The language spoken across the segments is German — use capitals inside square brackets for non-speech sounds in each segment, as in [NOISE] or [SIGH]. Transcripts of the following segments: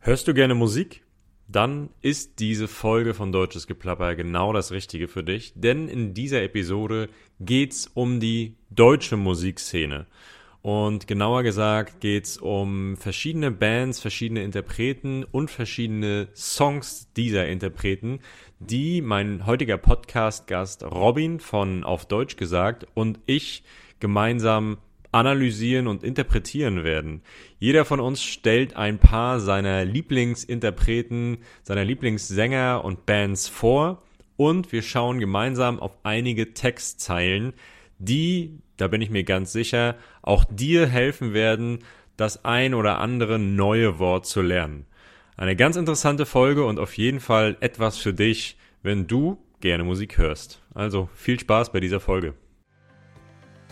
Hörst du gerne Musik? Dann ist diese Folge von Deutsches Geplapper genau das Richtige für dich, denn in dieser Episode geht's um die deutsche Musikszene. Und genauer gesagt geht's um verschiedene Bands, verschiedene Interpreten und verschiedene Songs dieser Interpreten, die mein heutiger Podcast-Gast Robin von Auf Deutsch gesagt und ich gemeinsam analysieren und interpretieren werden. Jeder von uns stellt ein paar seiner Lieblingsinterpreten, seiner Lieblingssänger und Bands vor und wir schauen gemeinsam auf einige Textzeilen, die, da bin ich mir ganz sicher, auch dir helfen werden, das ein oder andere neue Wort zu lernen. Eine ganz interessante Folge und auf jeden Fall etwas für dich, wenn du gerne Musik hörst. Also viel Spaß bei dieser Folge.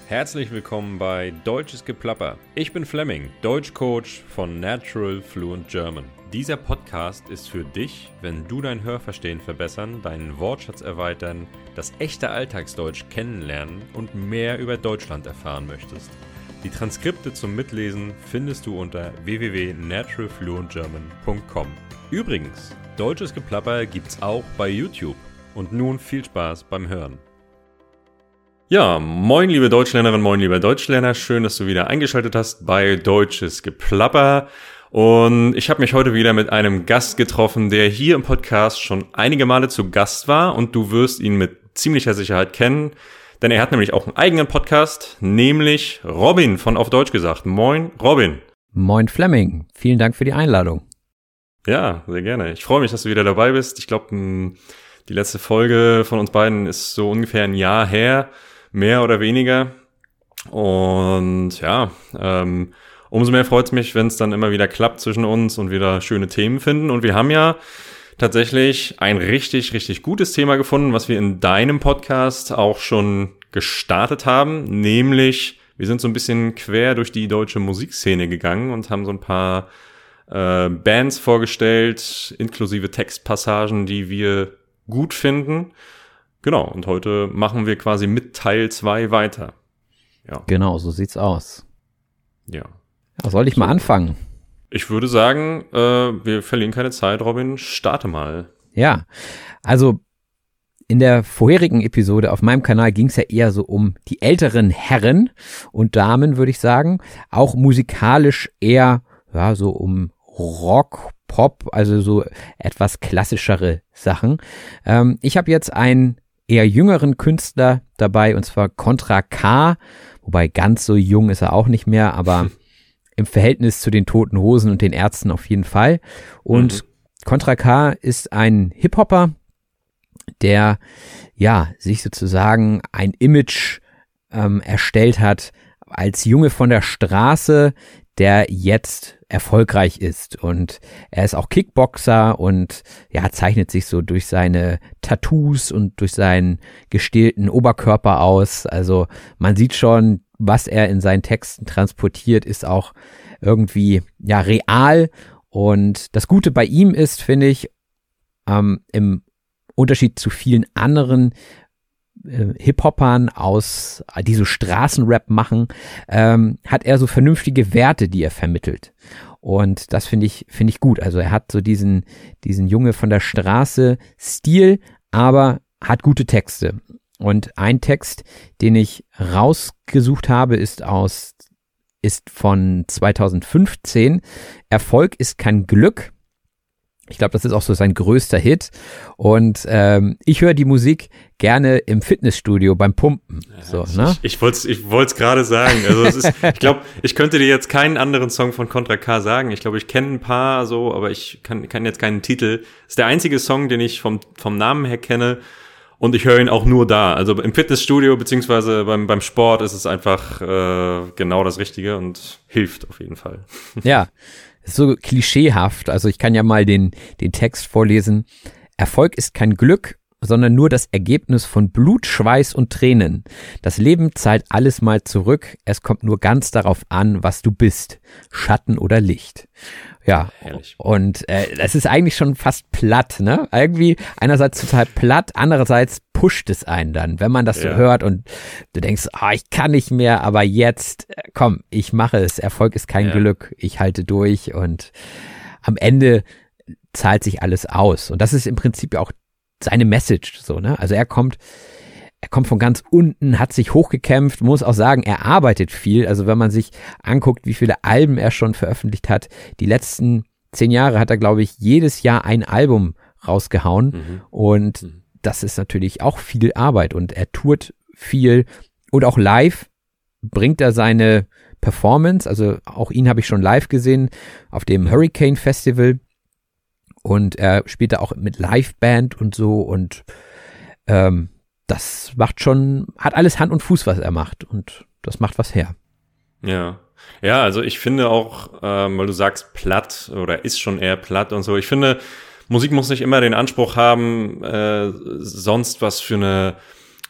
Herzlich willkommen bei Deutsches Geplapper. Ich bin Fleming, Deutschcoach von Natural Fluent German. Dieser Podcast ist für dich, wenn du dein Hörverstehen verbessern, deinen Wortschatz erweitern, das echte Alltagsdeutsch kennenlernen und mehr über Deutschland erfahren möchtest. Die Transkripte zum Mitlesen findest du unter www.naturalfluentgerman.com. Übrigens, Deutsches Geplapper gibt's auch bei YouTube. Und nun viel Spaß beim Hören. Ja, moin liebe Deutschlernerinnen, moin lieber Deutschlerner, schön, dass du wieder eingeschaltet hast bei Deutsches Geplapper. Und ich habe mich heute wieder mit einem Gast getroffen, der hier im Podcast schon einige Male zu Gast war und du wirst ihn mit ziemlicher Sicherheit kennen, denn er hat nämlich auch einen eigenen Podcast, nämlich Robin von Auf Deutsch gesagt. Moin, Robin. Moin Fleming, vielen Dank für die Einladung. Ja, sehr gerne. Ich freue mich, dass du wieder dabei bist. Ich glaube, die letzte Folge von uns beiden ist so ungefähr ein Jahr her mehr oder weniger. Und ja, ähm, umso mehr freut es mich, wenn es dann immer wieder klappt zwischen uns und wieder schöne Themen finden. Und wir haben ja tatsächlich ein richtig, richtig gutes Thema gefunden, was wir in deinem Podcast auch schon gestartet haben, nämlich wir sind so ein bisschen quer durch die deutsche Musikszene gegangen und haben so ein paar äh, Bands vorgestellt, inklusive Textpassagen, die wir gut finden. Genau, und heute machen wir quasi mit Teil 2 weiter. Ja. Genau, so sieht's aus. Ja. ja soll ich so. mal anfangen? Ich würde sagen, äh, wir verlieren keine Zeit, Robin, starte mal. Ja, also in der vorherigen Episode auf meinem Kanal ging es ja eher so um die älteren Herren und Damen, würde ich sagen. Auch musikalisch eher ja, so um Rock, Pop, also so etwas klassischere Sachen. Ähm, ich habe jetzt ein eher jüngeren Künstler dabei, und zwar Contra K, wobei ganz so jung ist er auch nicht mehr, aber [LAUGHS] im Verhältnis zu den Toten Hosen und den Ärzten auf jeden Fall. Und mhm. Contra K ist ein Hip-Hopper, der ja sich sozusagen ein Image ähm, erstellt hat als Junge von der Straße, der jetzt erfolgreich ist. Und er ist auch Kickboxer und ja, zeichnet sich so durch seine Tattoos und durch seinen gestählten Oberkörper aus. Also man sieht schon, was er in seinen Texten transportiert, ist auch irgendwie ja real. Und das Gute bei ihm ist, finde ich, ähm, im Unterschied zu vielen anderen äh, Hip-Hoppern aus, die so Straßenrap machen, ähm, hat er so vernünftige Werte, die er vermittelt. Und das finde ich, finde ich gut. Also er hat so diesen, diesen Junge von der Straße Stil, aber hat gute Texte. Und ein Text, den ich rausgesucht habe, ist aus, ist von 2015. Erfolg ist kein Glück. Ich glaube, das ist auch so sein größter Hit. Und ähm, ich höre die Musik gerne im Fitnessstudio beim Pumpen. So, ne? Ich, ich wollte es ich wollt's gerade sagen. Also es ist, ich glaube, ich könnte dir jetzt keinen anderen Song von Contra K sagen. Ich glaube, ich kenne ein paar so, aber ich kann, kann jetzt keinen Titel. Ist der einzige Song, den ich vom, vom Namen her kenne. Und ich höre ihn auch nur da. Also im Fitnessstudio beziehungsweise beim, beim Sport ist es einfach äh, genau das Richtige und hilft auf jeden Fall. Ja, [LAUGHS] so klischeehaft. Also ich kann ja mal den, den Text vorlesen. Erfolg ist kein Glück, sondern nur das Ergebnis von Blut, Schweiß und Tränen. Das Leben zahlt alles mal zurück. Es kommt nur ganz darauf an, was du bist. Schatten oder Licht. Ja, Herrlich. und äh, das ist eigentlich schon fast platt, ne? Irgendwie einerseits total platt, andererseits pusht es einen dann, wenn man das ja. so hört und du denkst, ah, ich kann nicht mehr, aber jetzt, äh, komm, ich mache es. Erfolg ist kein ja. Glück. Ich halte durch und am Ende zahlt sich alles aus. Und das ist im Prinzip auch seine Message, so, ne? Also er kommt, er kommt von ganz unten, hat sich hochgekämpft, muss auch sagen, er arbeitet viel. Also wenn man sich anguckt, wie viele Alben er schon veröffentlicht hat, die letzten zehn Jahre hat er, glaube ich, jedes Jahr ein Album rausgehauen. Mhm. Und mhm. Das ist natürlich auch viel Arbeit und er tourt viel und auch live bringt er seine Performance. Also auch ihn habe ich schon live gesehen auf dem Hurricane Festival. Und er spielt da auch mit Liveband und so und ähm, das macht schon, hat alles Hand und Fuß, was er macht und das macht was her. Ja. Ja, also ich finde auch, ähm, weil du sagst platt oder ist schon eher platt und so, ich finde, Musik muss nicht immer den Anspruch haben, äh, sonst was für eine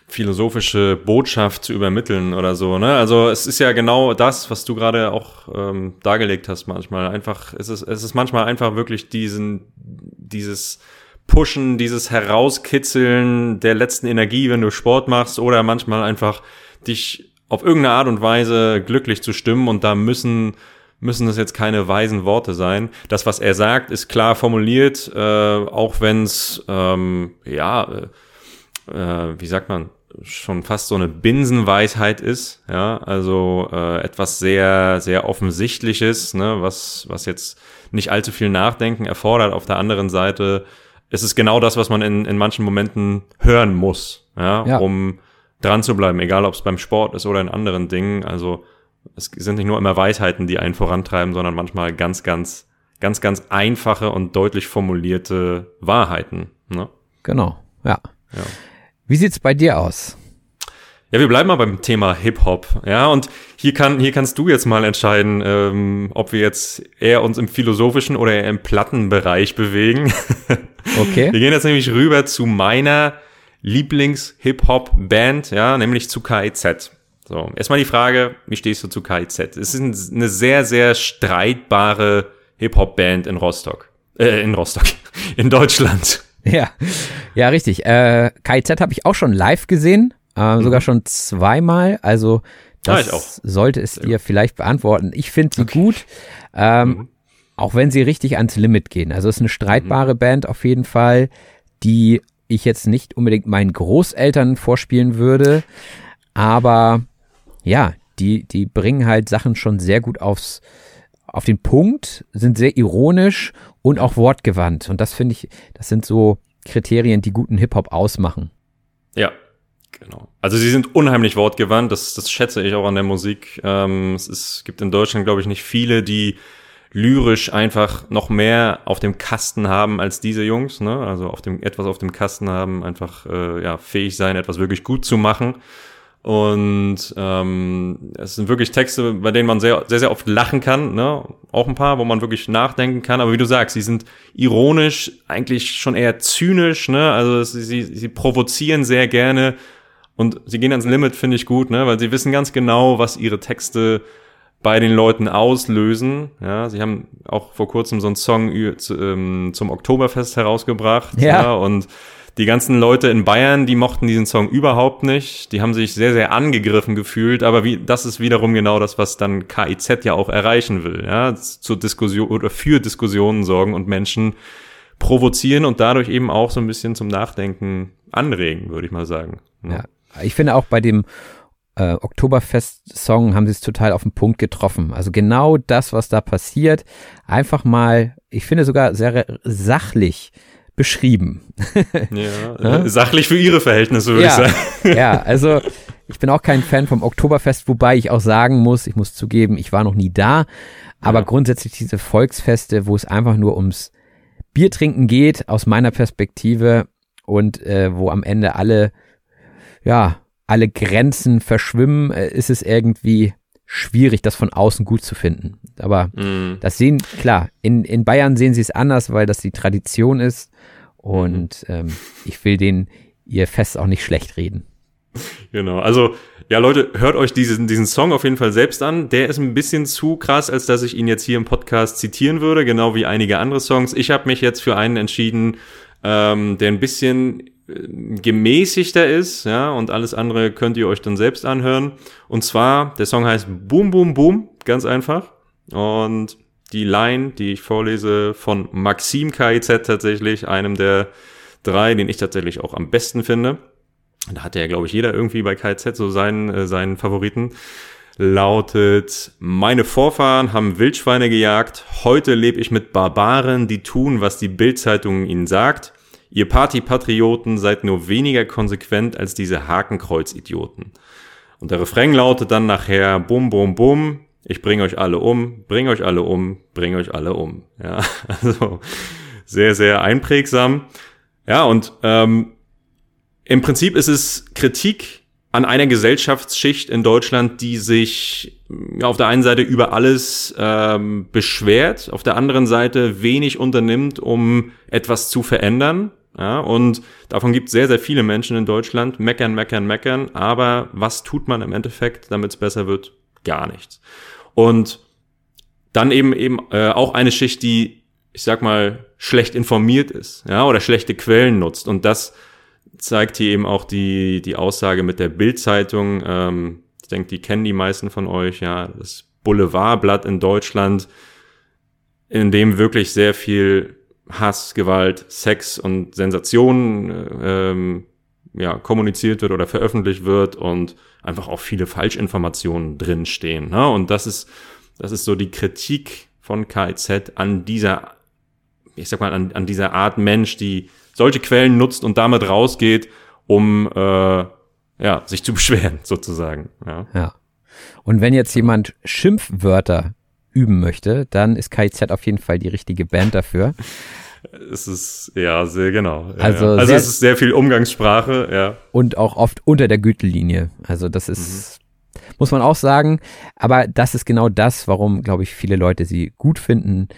philosophische Botschaft zu übermitteln oder so. Ne? Also es ist ja genau das, was du gerade auch ähm, dargelegt hast manchmal. Einfach, es ist, es ist manchmal einfach wirklich diesen, dieses Pushen, dieses Herauskitzeln der letzten Energie, wenn du Sport machst oder manchmal einfach dich auf irgendeine Art und Weise glücklich zu stimmen und da müssen müssen das jetzt keine weisen Worte sein. Das, was er sagt, ist klar formuliert, äh, auch wenn es ähm, ja, äh, äh, wie sagt man, schon fast so eine Binsenweisheit ist, ja, also äh, etwas sehr, sehr offensichtliches, ne, was, was jetzt nicht allzu viel Nachdenken erfordert. Auf der anderen Seite ist es genau das, was man in, in manchen Momenten hören muss, ja, ja. um dran zu bleiben, egal ob es beim Sport ist oder in anderen Dingen. Also es sind nicht nur immer Weisheiten, die einen vorantreiben, sondern manchmal ganz, ganz, ganz, ganz einfache und deutlich formulierte Wahrheiten. Ne? Genau, ja. ja. Wie sieht's bei dir aus? Ja, wir bleiben mal beim Thema Hip-Hop. Ja, und hier, kann, hier kannst du jetzt mal entscheiden, ähm, ob wir jetzt eher uns im philosophischen oder eher im Plattenbereich bewegen. [LAUGHS] Okay. Wir gehen jetzt nämlich rüber zu meiner Lieblings-Hip-Hop-Band, ja, nämlich zu KIZ. So, erstmal die Frage, wie stehst du zu KIZ? Es ist eine sehr, sehr streitbare Hip-Hop-Band in Rostock. Äh, in Rostock. [LAUGHS] In Deutschland. Ja, ja, richtig. Äh, KIZ habe ich auch schon live gesehen, äh, mhm. sogar schon zweimal. Also das ah, sollte es dir vielleicht beantworten. Ich finde sie okay. gut, ähm, mhm. auch wenn sie richtig ans Limit gehen. Also es ist eine streitbare mhm. Band auf jeden Fall, die ich jetzt nicht unbedingt meinen Großeltern vorspielen würde, aber ja, die, die bringen halt Sachen schon sehr gut aufs, auf den Punkt, sind sehr ironisch und auch wortgewandt. Und das finde ich, das sind so Kriterien, die guten Hip-Hop ausmachen. Ja, Genau. Also sie sind unheimlich wortgewandt, das, das schätze ich auch an der Musik. Ähm, es ist, gibt in Deutschland, glaube ich, nicht viele, die lyrisch einfach noch mehr auf dem Kasten haben als diese Jungs, ne? Also auf dem etwas auf dem Kasten haben, einfach äh, ja fähig sein, etwas wirklich gut zu machen. Und ähm, es sind wirklich Texte, bei denen man sehr, sehr, sehr oft lachen kann, ne? Auch ein paar, wo man wirklich nachdenken kann. Aber wie du sagst, sie sind ironisch, eigentlich schon eher zynisch, ne? Also sie, sie, sie provozieren sehr gerne und sie gehen ans Limit, finde ich gut, ne? Weil sie wissen ganz genau, was ihre Texte bei den Leuten auslösen. Ja, sie haben auch vor kurzem so einen Song ähm, zum Oktoberfest herausgebracht. Ja. ja und die ganzen Leute in Bayern, die mochten diesen Song überhaupt nicht. Die haben sich sehr, sehr angegriffen gefühlt. Aber wie, das ist wiederum genau das, was dann KIZ ja auch erreichen will. Ja, zur Diskussion oder für Diskussionen sorgen und Menschen provozieren und dadurch eben auch so ein bisschen zum Nachdenken anregen, würde ich mal sagen. Ja. ja. Ich finde auch bei dem äh, Oktoberfest-Song haben sie es total auf den Punkt getroffen. Also genau das, was da passiert, einfach mal, ich finde sogar sehr sachlich beschrieben. Ja, [LAUGHS] ja? sachlich für ihre Verhältnisse, würde ja, ich sagen. [LAUGHS] Ja, also ich bin auch kein Fan vom Oktoberfest, wobei ich auch sagen muss, ich muss zugeben, ich war noch nie da, aber ja. grundsätzlich diese Volksfeste, wo es einfach nur ums Biertrinken geht, aus meiner Perspektive und äh, wo am Ende alle, ja, alle Grenzen verschwimmen, äh, ist es irgendwie schwierig, das von außen gut zu finden. Aber mm. das sehen, klar, in, in Bayern sehen sie es anders, weil das die Tradition ist. Und mhm. ähm, ich will denen ihr Fest auch nicht schlecht reden. Genau, also ja Leute, hört euch diesen, diesen Song auf jeden Fall selbst an. Der ist ein bisschen zu krass, als dass ich ihn jetzt hier im Podcast zitieren würde, genau wie einige andere Songs. Ich habe mich jetzt für einen entschieden, ähm, der ein bisschen äh, gemäßigter ist, ja, und alles andere könnt ihr euch dann selbst anhören. Und zwar, der Song heißt Boom Boom Boom, ganz einfach. Und die Line, die ich vorlese, von Maxim KIZ tatsächlich, einem der drei, den ich tatsächlich auch am besten finde. Da hat ja, glaube ich, jeder irgendwie bei KIZ so seinen, äh, seinen Favoriten. Lautet, meine Vorfahren haben Wildschweine gejagt, heute lebe ich mit Barbaren, die tun, was die Bildzeitung ihnen sagt. Ihr Partypatrioten seid nur weniger konsequent als diese Hakenkreuz-Idioten. Und der Refrain lautet dann nachher, bum, bum, bum, ich bring euch alle um, bring euch alle um, bring euch alle um. Ja, [LAUGHS] also sehr, sehr einprägsam. Ja, und ähm, im Prinzip ist es Kritik an einer Gesellschaftsschicht in Deutschland, die sich ja, auf der einen Seite über alles ähm, beschwert, auf der anderen Seite wenig unternimmt, um etwas zu verändern. Ja, und davon gibt es sehr, sehr viele Menschen in Deutschland. Meckern, meckern, meckern. Aber was tut man im Endeffekt, damit es besser wird? Gar nichts. Und dann eben eben äh, auch eine Schicht, die, ich sag mal, schlecht informiert ist, ja, oder schlechte Quellen nutzt. Und das zeigt hier eben auch die, die Aussage mit der Bildzeitung. Ähm, ich denke, die kennen die meisten von euch, ja, das Boulevardblatt in Deutschland, in dem wirklich sehr viel Hass, Gewalt, Sex und Sensationen ähm, ja, kommuniziert wird oder veröffentlicht wird und einfach auch viele Falschinformationen drinstehen. Ne? Und das ist, das ist so die Kritik von KIZ an dieser, ich sag mal, an, an dieser Art Mensch, die solche Quellen nutzt und damit rausgeht, um äh, ja, sich zu [LAUGHS] beschweren, sozusagen. Ja. ja. Und wenn jetzt jemand Schimpfwörter üben möchte, dann ist KIZ auf jeden Fall die richtige Band dafür. [LAUGHS] Es ist, ja, sehr genau. Also, ja. also es ist sehr viel Umgangssprache, ja. Und auch oft unter der Gütelinie. Also das ist, mhm. muss man auch sagen. Aber das ist genau das, warum, glaube ich, viele Leute sie gut finden,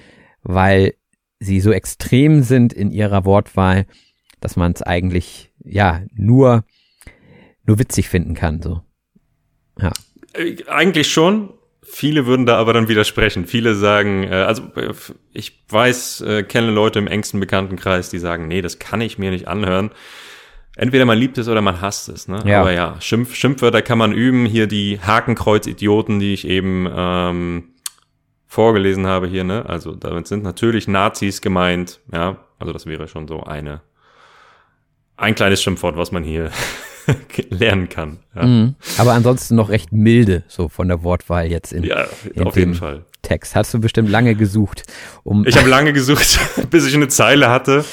weil sie so extrem sind in ihrer Wortwahl, dass man es eigentlich, ja, nur, nur witzig finden kann, so. Ja. Äh, eigentlich schon, Viele würden da aber dann widersprechen. Viele sagen, äh, also äh, ich weiß, äh, kenne Leute im engsten Bekanntenkreis, die sagen, nee, das kann ich mir nicht anhören. Entweder man liebt es oder man hasst es. Ne? Ja. Aber ja, Schimpf, Schimpfwörter kann man üben. Hier die Hakenkreuz-Idioten, die ich eben ähm, vorgelesen habe hier. Ne? Also damit sind natürlich Nazis gemeint. Ja, also das wäre schon so eine ein kleines Schimpfwort, was man hier [LAUGHS] lernen kann. Ja. Mhm. Aber ansonsten noch recht milde, so von der Wortwahl jetzt in, ja, in auf jeden Fall. Text. Hast du bestimmt lange gesucht, um. Ich habe lange [LAUGHS] gesucht, [LAUGHS] bis ich eine Zeile hatte,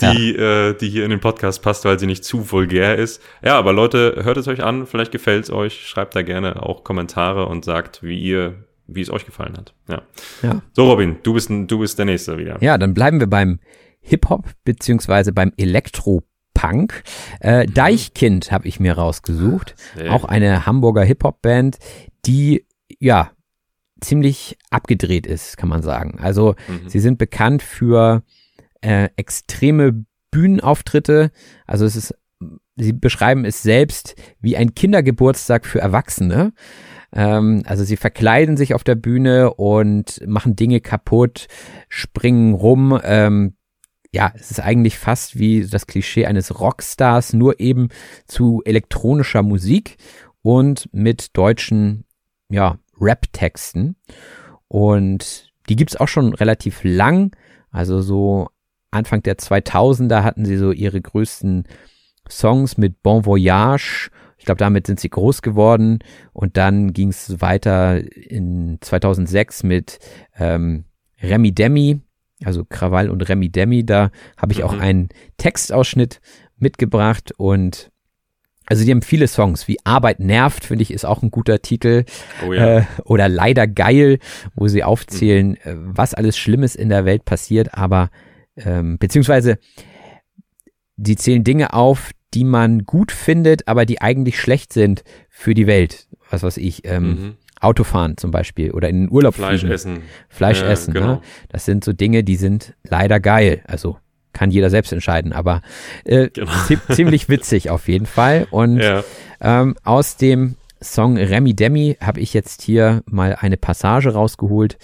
die, ja. äh, die hier in den Podcast passt, weil sie nicht zu vulgär ist. Ja, aber Leute, hört es euch an, vielleicht gefällt es euch, schreibt da gerne auch Kommentare und sagt, wie ihr, wie es euch gefallen hat. Ja. ja. So, Robin, du bist, du bist der Nächste wieder. Ja, dann bleiben wir beim Hip-Hop beziehungsweise beim Elektro Punk. Äh, mhm. Deichkind habe ich mir rausgesucht. Ja. Auch eine Hamburger Hip-Hop-Band, die ja ziemlich abgedreht ist, kann man sagen. Also mhm. sie sind bekannt für äh, extreme Bühnenauftritte. Also es ist, sie beschreiben es selbst wie ein Kindergeburtstag für Erwachsene. Ähm, also sie verkleiden sich auf der Bühne und machen Dinge kaputt, springen rum, ähm, ja, es ist eigentlich fast wie das Klischee eines Rockstars, nur eben zu elektronischer Musik und mit deutschen, ja, Rap-Texten. Und die gibt's auch schon relativ lang. Also so Anfang der 2000er hatten sie so ihre größten Songs mit Bon Voyage. Ich glaube, damit sind sie groß geworden. Und dann ging's weiter in 2006 mit ähm, Remy Demi also Krawall und Remi Demi. Da habe ich mhm. auch einen Textausschnitt mitgebracht und also die haben viele Songs, wie Arbeit nervt, finde ich, ist auch ein guter Titel. Oh ja. äh, oder Leider geil, wo sie aufzählen, mhm. was alles Schlimmes in der Welt passiert, aber ähm, beziehungsweise die zählen Dinge auf, die man gut findet, aber die eigentlich schlecht sind für die Welt. Was weiß ich. Ähm, mhm. Autofahren zum Beispiel oder in den Urlaub Fleisch fliegen. essen. Fleisch ja, essen. Genau. Ne? Das sind so Dinge, die sind leider geil. Also kann jeder selbst entscheiden, aber äh, genau. ziemlich [LAUGHS] witzig auf jeden Fall. Und ja. ähm, aus dem Song Remi Demi habe ich jetzt hier mal eine Passage rausgeholt.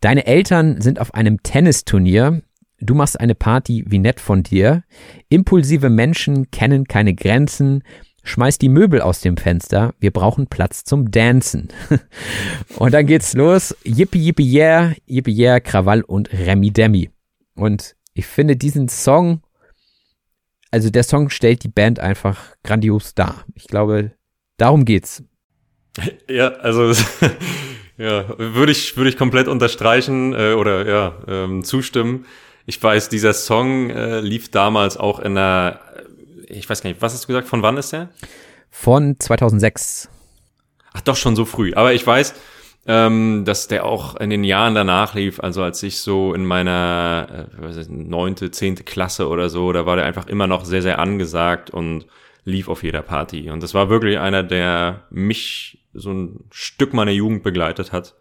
Deine Eltern sind auf einem Tennisturnier. Du machst eine Party, wie nett von dir. Impulsive Menschen kennen keine Grenzen. Schmeiß die Möbel aus dem Fenster, wir brauchen Platz zum Dancen. [LAUGHS] und dann geht's los, yippie yippie yeah, yippie yeah, Krawall und Remi Demi. Und ich finde diesen Song, also der Song stellt die Band einfach grandios dar. Ich glaube, darum geht's. [LAUGHS] Ja, also [LAUGHS] ja, würde ich würde ich komplett unterstreichen äh, oder ja ähm, zustimmen. Ich weiß, dieser Song äh, lief damals auch in einer, ich weiß gar nicht, was hast du gesagt? Von wann ist der? Von 2006. Ach doch schon so früh. Aber ich weiß, ähm, dass der auch in den Jahren danach lief. Also als ich so in meiner äh, neunte, zehnte Klasse oder so, da war der einfach immer noch sehr sehr angesagt und lief auf jeder Party. Und das war wirklich einer, der mich so ein Stück meiner Jugend begleitet hat.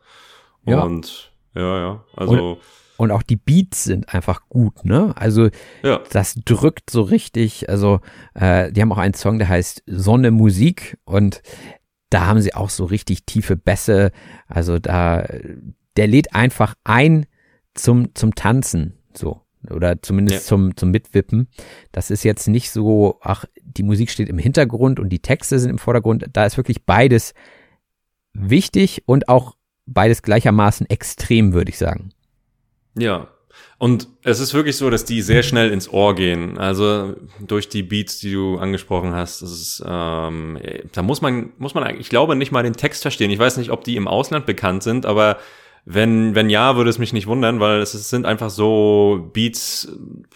Ja. Und ja, ja, also. Und, und auch die Beats sind einfach gut, ne? Also ja. das drückt so richtig. Also äh, die haben auch einen Song, der heißt Sonne Musik und da haben sie auch so richtig tiefe Bässe. Also da, der lädt einfach ein zum zum Tanzen, so oder zumindest ja. zum, zum Mitwippen. Das ist jetzt nicht so, ach, die Musik steht im Hintergrund und die Texte sind im Vordergrund. Da ist wirklich beides wichtig und auch beides gleichermaßen extrem, würde ich sagen. Ja. Und es ist wirklich so, dass die sehr schnell ins Ohr gehen. Also durch die Beats, die du angesprochen hast, das ist, ähm, da muss man, muss man eigentlich, ich glaube, nicht mal den Text verstehen. Ich weiß nicht, ob die im Ausland bekannt sind, aber wenn, wenn ja, würde es mich nicht wundern, weil es sind einfach so Beats,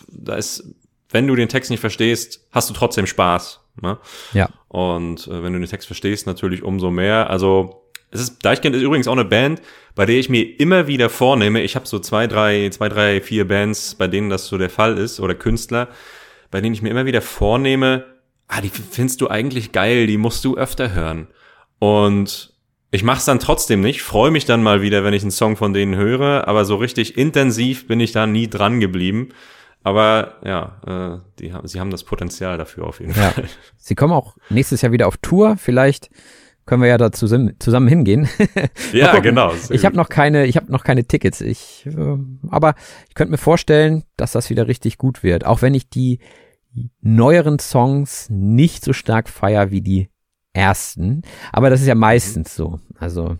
da ist, wenn du den Text nicht verstehst, hast du trotzdem Spaß. Ne? Ja. Und äh, wenn du den Text verstehst, natürlich umso mehr. Also es ist, Deichkind ist übrigens auch eine Band, bei der ich mir immer wieder vornehme, ich habe so zwei, drei, zwei, drei, vier Bands, bei denen das so der Fall ist, oder Künstler, bei denen ich mir immer wieder vornehme, ah, die findest du eigentlich geil, die musst du öfter hören. Und ich mach's dann trotzdem nicht, freue mich dann mal wieder, wenn ich einen Song von denen höre, aber so richtig intensiv bin ich da nie dran geblieben. Aber ja, äh, die, sie haben das Potenzial dafür auf jeden ja. Fall. Sie kommen auch nächstes Jahr wieder auf Tour. Vielleicht können wir ja da zusammen, zusammen hingehen. [LAUGHS] ja, genau. Ich habe noch keine, ich habe noch keine Tickets. Ich, äh, aber ich könnte mir vorstellen, dass das wieder richtig gut wird. Auch wenn ich die neueren Songs nicht so stark feier wie die ersten. Aber das ist ja meistens so. Also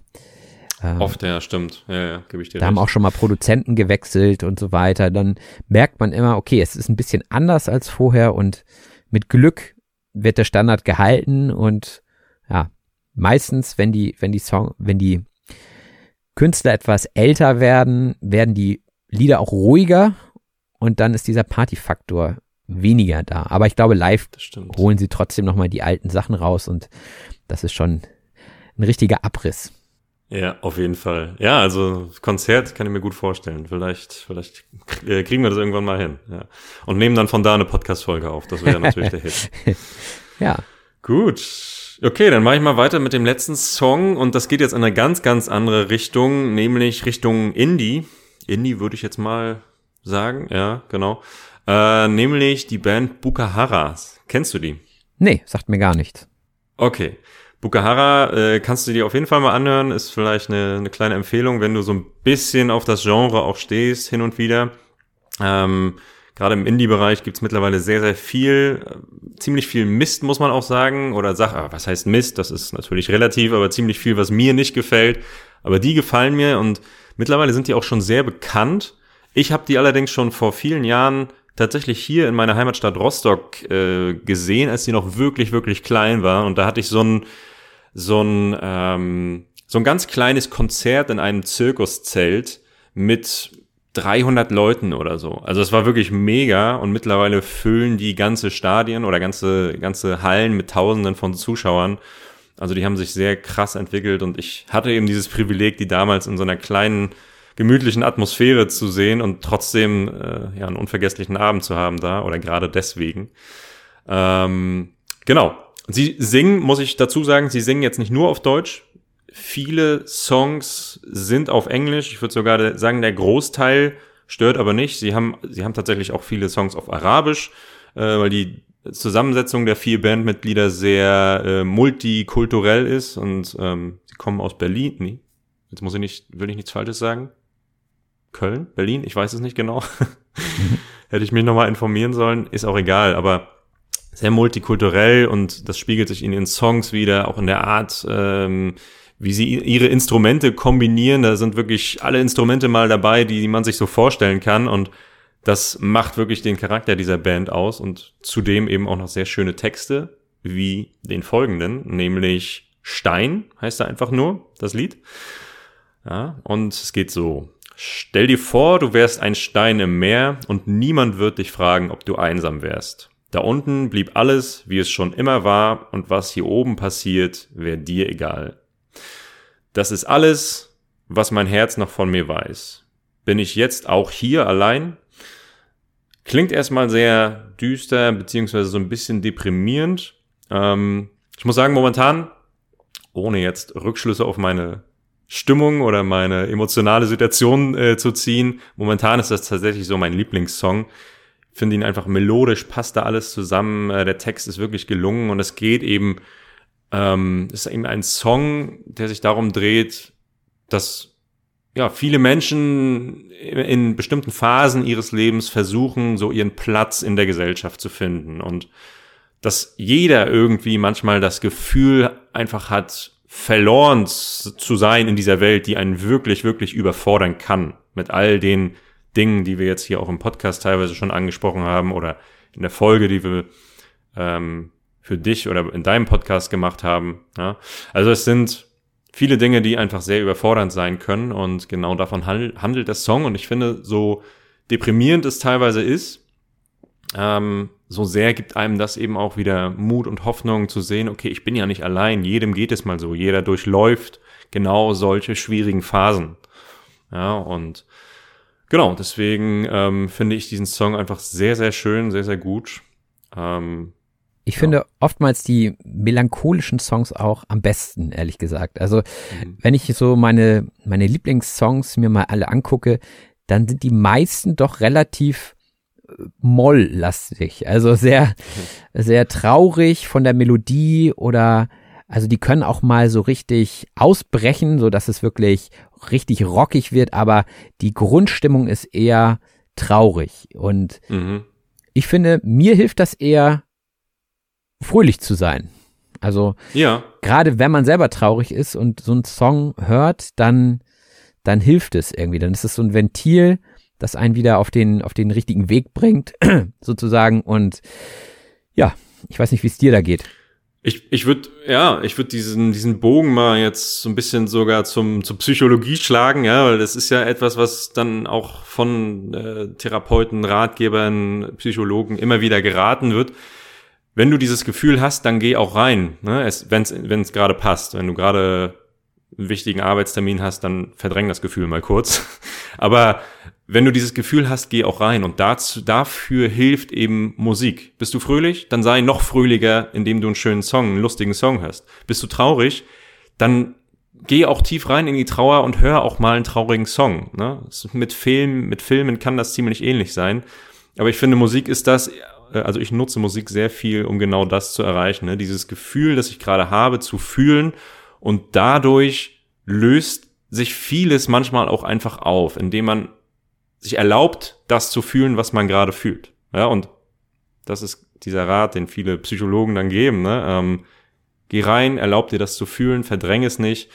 ähm, Oft, ja, stimmt. Ja, ja, gebe ich dir Da recht. haben auch schon mal Produzenten gewechselt und so weiter. Dann merkt man immer, okay, es ist ein bisschen anders als vorher und mit Glück wird der Standard gehalten und ja, meistens, wenn die, wenn die Song, wenn die Künstler etwas älter werden, werden die Lieder auch ruhiger und dann ist dieser Partyfaktor weniger da. Aber ich glaube, live holen sie trotzdem nochmal die alten Sachen raus und das ist schon ein richtiger Abriss. Ja, auf jeden Fall. Ja, also Konzert kann ich mir gut vorstellen. Vielleicht, vielleicht äh, kriegen wir das irgendwann mal hin. Ja. Und nehmen dann von da eine Podcast-Folge auf. Das wäre natürlich der Hit. [LAUGHS] Ja. Gut. Okay, dann mache ich mal weiter mit dem letzten Song und das geht jetzt in eine ganz, ganz andere Richtung, nämlich Richtung Indie. Indie würde ich jetzt mal sagen, ja, genau. Äh, nämlich die Band Bukaharas. Kennst du die? Nee, sagt mir gar nichts. Okay. Bukahara äh, kannst du dir auf jeden Fall mal anhören, ist vielleicht eine, eine kleine Empfehlung, wenn du so ein bisschen auf das Genre auch stehst, hin und wieder. Ähm, Gerade im Indie-Bereich gibt's mittlerweile sehr, sehr viel, äh, ziemlich viel Mist, muss man auch sagen. Oder sag, ah, was heißt Mist? Das ist natürlich relativ, aber ziemlich viel, was mir nicht gefällt. Aber die gefallen mir und mittlerweile sind die auch schon sehr bekannt. Ich habe die allerdings schon vor vielen Jahren tatsächlich hier in meiner Heimatstadt Rostock äh, gesehen, als die noch wirklich, wirklich klein war. Und da hatte ich so ein, so ein, ähm, so ein ganz kleines Konzert in einem Zirkuszelt mit 300 Leuten oder so. Also es war wirklich mega und mittlerweile füllen die ganze Stadien oder ganze, ganze Hallen mit Tausenden von Zuschauern. Also die haben sich sehr krass entwickelt und ich hatte eben dieses Privileg, die damals in so einer kleinen gemütlichen Atmosphäre zu sehen und trotzdem äh, ja einen unvergesslichen Abend zu haben da oder gerade deswegen. Ähm, genau. Sie singen, muss ich dazu sagen, sie singen jetzt nicht nur auf Deutsch. Viele Songs sind auf Englisch. Ich würde sogar sagen, der Großteil stört aber nicht. Sie haben, sie haben tatsächlich auch viele Songs auf Arabisch, äh, weil die Zusammensetzung der vier Bandmitglieder sehr äh, multikulturell ist und ähm, sie kommen aus Berlin. Nee, jetzt muss ich nicht, will ich nichts Falsches sagen. Köln, Berlin, ich weiß es nicht genau. [LAUGHS] Hätte ich mich nochmal informieren sollen, ist auch egal, aber sehr multikulturell und das spiegelt sich in ihren Songs wieder, auch in der Art, ähm, wie sie ihre Instrumente kombinieren. Da sind wirklich alle Instrumente mal dabei, die man sich so vorstellen kann und das macht wirklich den Charakter dieser Band aus und zudem eben auch noch sehr schöne Texte wie den folgenden, nämlich Stein heißt er einfach nur, das Lied. Ja, und es geht so. Stell dir vor, du wärst ein Stein im Meer und niemand wird dich fragen, ob du einsam wärst. Da unten blieb alles, wie es schon immer war, und was hier oben passiert, wäre dir egal. Das ist alles, was mein Herz noch von mir weiß. Bin ich jetzt auch hier allein? Klingt erstmal sehr düster, beziehungsweise so ein bisschen deprimierend. Ähm, ich muss sagen, momentan, ohne jetzt Rückschlüsse auf meine Stimmung oder meine emotionale Situation äh, zu ziehen, momentan ist das tatsächlich so mein Lieblingssong. Finde ihn einfach melodisch, passt da alles zusammen. Äh, der Text ist wirklich gelungen und es geht eben ähm, ist eben ein Song, der sich darum dreht, dass ja, viele Menschen in bestimmten Phasen ihres Lebens versuchen, so ihren Platz in der Gesellschaft zu finden. Und dass jeder irgendwie manchmal das Gefühl einfach hat, verloren zu sein in dieser Welt, die einen wirklich, wirklich überfordern kann mit all den Dingen, die wir jetzt hier auch im Podcast teilweise schon angesprochen haben oder in der Folge, die wir ähm, für dich oder in deinem Podcast gemacht haben. Ja? Also es sind viele Dinge, die einfach sehr überfordernd sein können und genau davon handelt der Song und ich finde, so deprimierend es teilweise ist, ähm, so sehr gibt einem das eben auch wieder Mut und Hoffnung zu sehen, okay, ich bin ja nicht allein, jedem geht es mal so, jeder durchläuft genau solche schwierigen Phasen. Ja, und genau, deswegen ähm, finde ich diesen Song einfach sehr, sehr schön, sehr, sehr gut. Ähm, ich finde oftmals die melancholischen Songs auch am besten, ehrlich gesagt. Also, mhm. wenn ich so meine, meine Lieblingssongs mir mal alle angucke, dann sind die meisten doch relativ äh, molllastig. Also sehr, mhm. sehr traurig von der Melodie oder, also die können auch mal so richtig ausbrechen, so dass es wirklich richtig rockig wird, aber die Grundstimmung ist eher traurig und mhm. ich finde, mir hilft das eher, fröhlich zu sein. Also ja. gerade wenn man selber traurig ist und so einen Song hört, dann, dann hilft es irgendwie. Dann ist es so ein Ventil, das einen wieder auf den, auf den richtigen Weg bringt, [CLEARS THROAT] sozusagen. Und ja, ich weiß nicht, wie es dir da geht. Ich, ich würde, ja, ich würde diesen, diesen Bogen mal jetzt so ein bisschen sogar zum, zur Psychologie schlagen, ja, weil das ist ja etwas, was dann auch von äh, Therapeuten, Ratgebern, Psychologen immer wieder geraten wird wenn du dieses Gefühl hast, dann geh auch rein, ne? wenn es gerade passt. Wenn du gerade einen wichtigen Arbeitstermin hast, dann verdräng das Gefühl mal kurz. [LAUGHS] Aber wenn du dieses Gefühl hast, geh auch rein. Und dazu, dafür hilft eben Musik. Bist du fröhlich? Dann sei noch fröhlicher, indem du einen schönen Song, einen lustigen Song hörst. Bist du traurig? Dann geh auch tief rein in die Trauer und hör auch mal einen traurigen Song. Ne? Mit Film, mit Filmen kann das ziemlich ähnlich sein. Aber ich finde, Musik ist das also ich nutze Musik sehr viel, um genau das zu erreichen. Ne? Dieses Gefühl, das ich gerade habe, zu fühlen und dadurch löst sich vieles manchmal auch einfach auf, indem man sich erlaubt, das zu fühlen, was man gerade fühlt. Ja, und das ist dieser Rat, den viele Psychologen dann geben. Ne? Ähm, geh rein, erlaub dir das zu fühlen, verdräng es nicht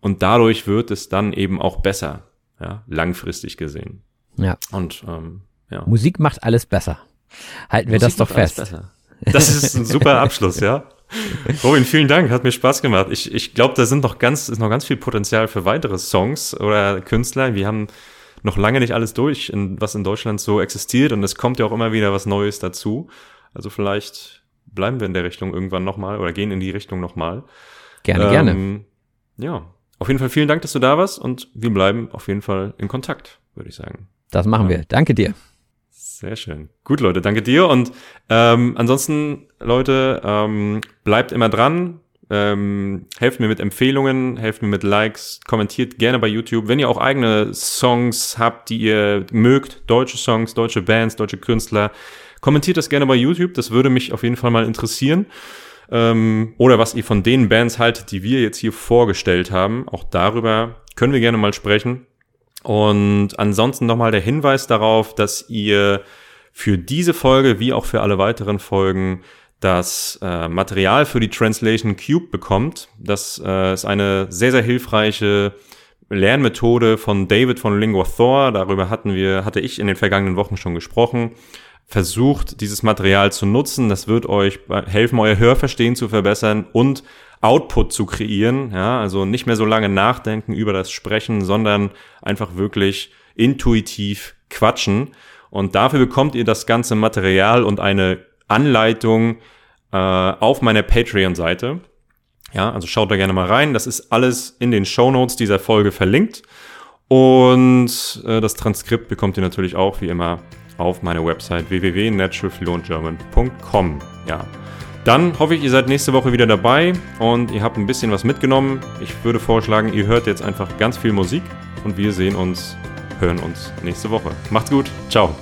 und dadurch wird es dann eben auch besser, ja, langfristig gesehen. Ja. Und ähm, ja. Musik macht alles besser. Halten wir Musik das doch fest. Das ist ein super Abschluss, ja. Robin, vielen Dank, hat mir Spaß gemacht. Ich, ich glaube, da sind noch ganz, ist noch ganz viel Potenzial für weitere Songs oder Künstler. Wir haben noch lange nicht alles durch, in, was in Deutschland so existiert und es kommt ja auch immer wieder was Neues dazu. Also vielleicht bleiben wir in der Richtung irgendwann nochmal oder gehen in die Richtung nochmal. Gerne, ähm, gerne. Ja, auf jeden Fall vielen Dank, dass du da warst und wir bleiben auf jeden Fall in Kontakt, würde ich sagen. Das machen ja. wir. Danke dir. Sehr schön. Gut, Leute, danke dir. Und ähm, ansonsten, Leute, ähm, bleibt immer dran. Ähm, helft mir mit Empfehlungen, helft mir mit Likes, kommentiert gerne bei YouTube. Wenn ihr auch eigene Songs habt, die ihr mögt, deutsche Songs, deutsche Bands, deutsche Künstler, kommentiert das gerne bei YouTube. Das würde mich auf jeden Fall mal interessieren. Ähm, oder was ihr von den Bands haltet, die wir jetzt hier vorgestellt haben. Auch darüber können wir gerne mal sprechen. Und ansonsten nochmal der Hinweis darauf, dass ihr für diese Folge wie auch für alle weiteren Folgen das äh, Material für die Translation Cube bekommt. Das äh, ist eine sehr, sehr hilfreiche Lernmethode von David von Lingua Thor. Darüber hatten wir, hatte ich in den vergangenen Wochen schon gesprochen. Versucht, dieses Material zu nutzen. Das wird euch helfen, euer Hörverstehen zu verbessern und Output zu kreieren. Ja, also nicht mehr so lange nachdenken über das Sprechen, sondern einfach wirklich intuitiv quatschen. Und dafür bekommt ihr das ganze Material und eine Anleitung äh, auf meiner Patreon-Seite. Ja, also schaut da gerne mal rein. Das ist alles in den Show Notes dieser Folge verlinkt. Und äh, das Transkript bekommt ihr natürlich auch wie immer auf meiner Website www.naturalfluentgerman.com. Ja. Dann hoffe ich, ihr seid nächste Woche wieder dabei und ihr habt ein bisschen was mitgenommen. Ich würde vorschlagen, ihr hört jetzt einfach ganz viel Musik und wir sehen uns, hören uns nächste Woche. Macht's gut. Ciao.